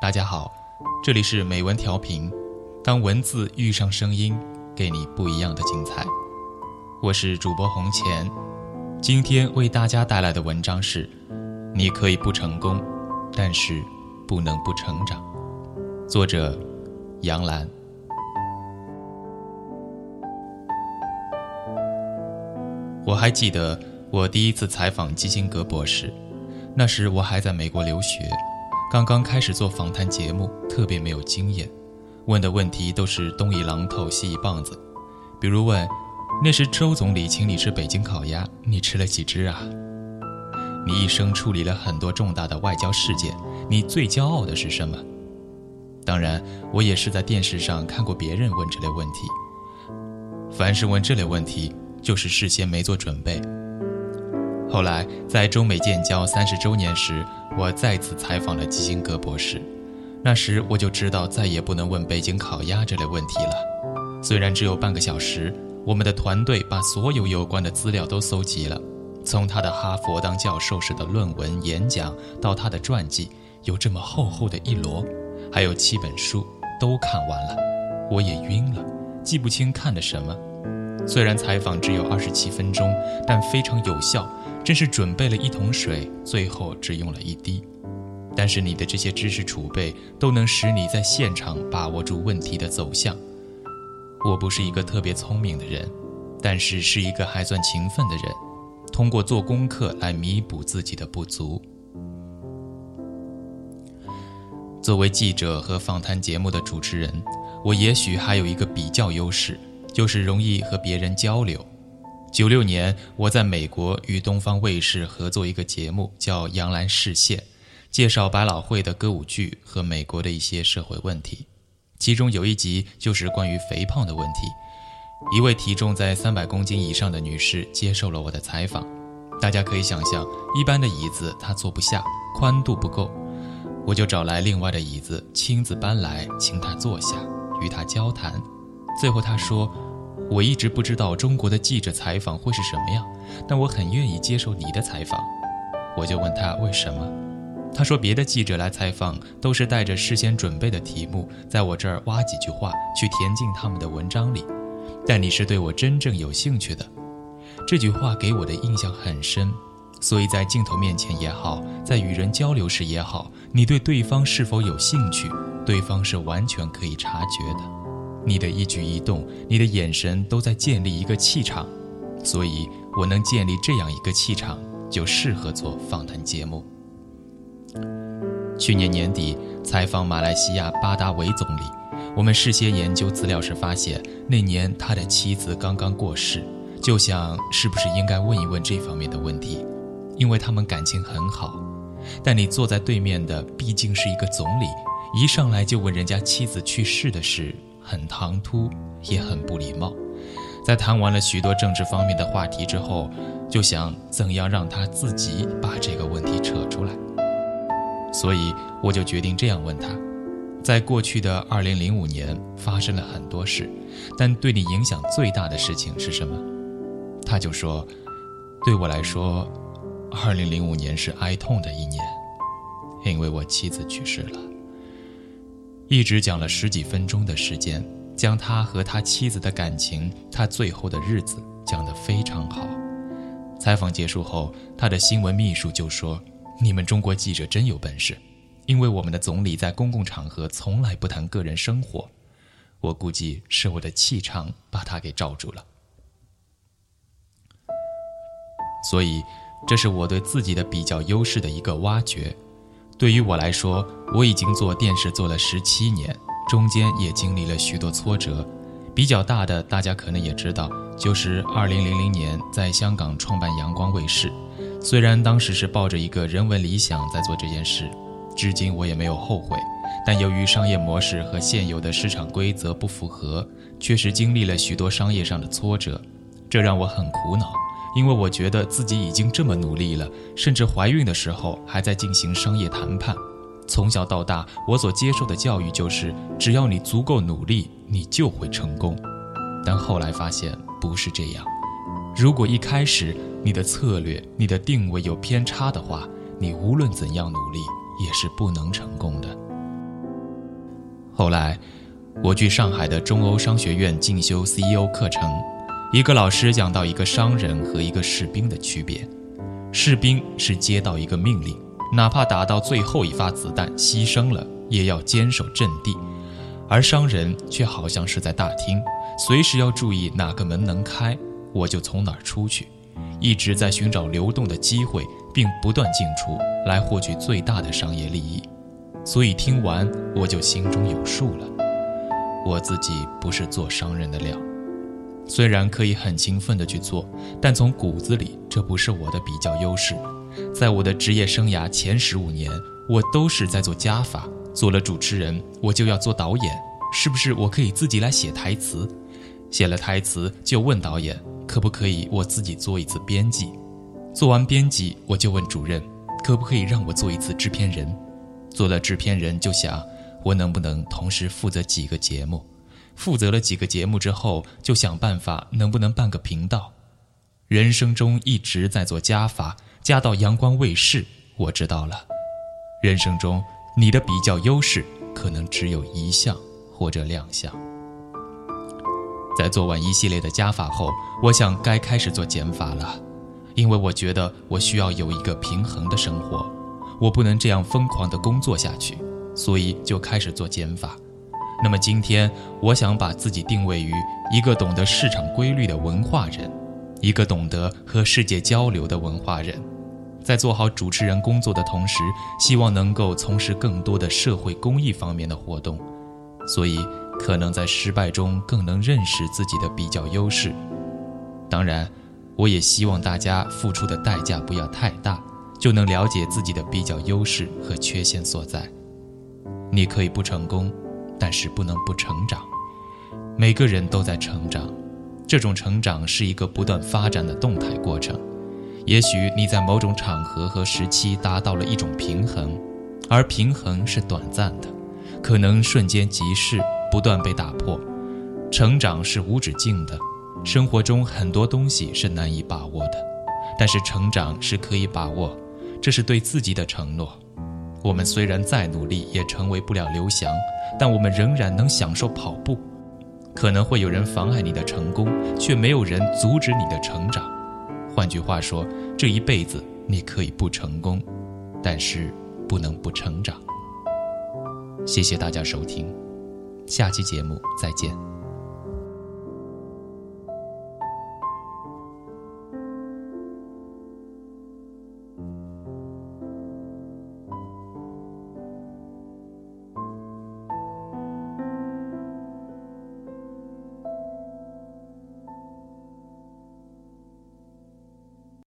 大家好，这里是美文调频。当文字遇上声音，给你不一样的精彩。我是主播红钱，今天为大家带来的文章是：你可以不成功，但是不能不成长。作者：杨澜。我还记得我第一次采访基辛格博士，那时我还在美国留学，刚刚开始做访谈节目，特别没有经验，问的问题都是东一榔头西一棒子，比如问：那时周总理请你吃北京烤鸭，你吃了几只啊？你一生处理了很多重大的外交事件，你最骄傲的是什么？当然，我也是在电视上看过别人问这类问题。凡是问这类问题。就是事先没做准备。后来在中美建交三十周年时，我再次采访了基辛格博士。那时我就知道再也不能问北京烤鸭这类问题了。虽然只有半个小时，我们的团队把所有有关的资料都搜集了，从他的哈佛当教授时的论文、演讲，到他的传记，有这么厚厚的一摞，还有七本书，都看完了。我也晕了，记不清看的什么。虽然采访只有二十七分钟，但非常有效，真是准备了一桶水，最后只用了一滴。但是你的这些知识储备都能使你在现场把握住问题的走向。我不是一个特别聪明的人，但是是一个还算勤奋的人，通过做功课来弥补自己的不足。作为记者和访谈节目的主持人，我也许还有一个比较优势。就是容易和别人交流。九六年，我在美国与东方卫视合作一个节目，叫《杨澜视线》，介绍百老汇的歌舞剧和美国的一些社会问题。其中有一集就是关于肥胖的问题。一位体重在三百公斤以上的女士接受了我的采访。大家可以想象，一般的椅子她坐不下，宽度不够，我就找来另外的椅子，亲自搬来，请她坐下，与她交谈。最后她说：“我一直不知道中国的记者采访会是什么样，但我很愿意接受你的采访。”我就问他为什么，他说：“别的记者来采访都是带着事先准备的题目，在我这儿挖几句话去填进他们的文章里，但你是对我真正有兴趣的。”这句话给我的印象很深，所以在镜头面前也好，在与人交流时也好，你对对方是否有兴趣，对方是完全可以察觉的。你的一举一动，你的眼神都在建立一个气场，所以我能建立这样一个气场，就适合做访谈节目。去年年底采访马来西亚巴达维总理，我们事先研究资料时发现，那年他的妻子刚刚过世，就想是不是应该问一问这方面的问题，因为他们感情很好。但你坐在对面的毕竟是一个总理，一上来就问人家妻子去世的事。很唐突，也很不礼貌。在谈完了许多政治方面的话题之后，就想怎样让他自己把这个问题扯出来。所以我就决定这样问他：在过去的2005年发生了很多事，但对你影响最大的事情是什么？他就说：对我来说，2005年是哀痛的一年，因为我妻子去世了。一直讲了十几分钟的时间，将他和他妻子的感情，他最后的日子讲得非常好。采访结束后，他的新闻秘书就说：“你们中国记者真有本事，因为我们的总理在公共场合从来不谈个人生活。”我估计是我的气场把他给罩住了。所以，这是我对自己的比较优势的一个挖掘。对于我来说，我已经做电视做了十七年，中间也经历了许多挫折。比较大的，大家可能也知道，就是二零零零年在香港创办阳光卫视。虽然当时是抱着一个人文理想在做这件事，至今我也没有后悔。但由于商业模式和现有的市场规则不符合，确实经历了许多商业上的挫折，这让我很苦恼。因为我觉得自己已经这么努力了，甚至怀孕的时候还在进行商业谈判。从小到大，我所接受的教育就是，只要你足够努力，你就会成功。但后来发现不是这样。如果一开始你的策略、你的定位有偏差的话，你无论怎样努力也是不能成功的。后来，我去上海的中欧商学院进修 CEO 课程，一个老师讲到一个商人和一个士兵的区别：士兵是接到一个命令，哪怕打到最后一发子弹牺牲了，也要坚守阵地；而商人却好像是在大厅，随时要注意哪个门能开，我就从哪儿出去，一直在寻找流动的机会，并不断进出，来获取最大的商业利益。所以听完我就心中有数了，我自己不是做商人的料，虽然可以很勤奋的去做，但从骨子里这不是我的比较优势。在我的职业生涯前十五年，我都是在做加法，做了主持人，我就要做导演，是不是我可以自己来写台词？写了台词就问导演可不可以我自己做一次编辑？做完编辑我就问主任可不可以让我做一次制片人？做了制片人，就想我能不能同时负责几个节目？负责了几个节目之后，就想办法能不能办个频道。人生中一直在做加法，加到阳光卫视，我知道了。人生中你的比较优势可能只有一项或者两项。在做完一系列的加法后，我想该开始做减法了，因为我觉得我需要有一个平衡的生活。我不能这样疯狂的工作下去，所以就开始做减法。那么今天，我想把自己定位于一个懂得市场规律的文化人，一个懂得和世界交流的文化人。在做好主持人工作的同时，希望能够从事更多的社会公益方面的活动。所以，可能在失败中更能认识自己的比较优势。当然，我也希望大家付出的代价不要太大。就能了解自己的比较优势和缺陷所在。你可以不成功，但是不能不成长。每个人都在成长，这种成长是一个不断发展的动态过程。也许你在某种场合和时期达到了一种平衡，而平衡是短暂的，可能瞬间即逝，不断被打破。成长是无止境的，生活中很多东西是难以把握的，但是成长是可以把握。这是对自己的承诺。我们虽然再努力也成为不了刘翔，但我们仍然能享受跑步。可能会有人妨碍你的成功，却没有人阻止你的成长。换句话说，这一辈子你可以不成功，但是不能不成长。谢谢大家收听，下期节目再见。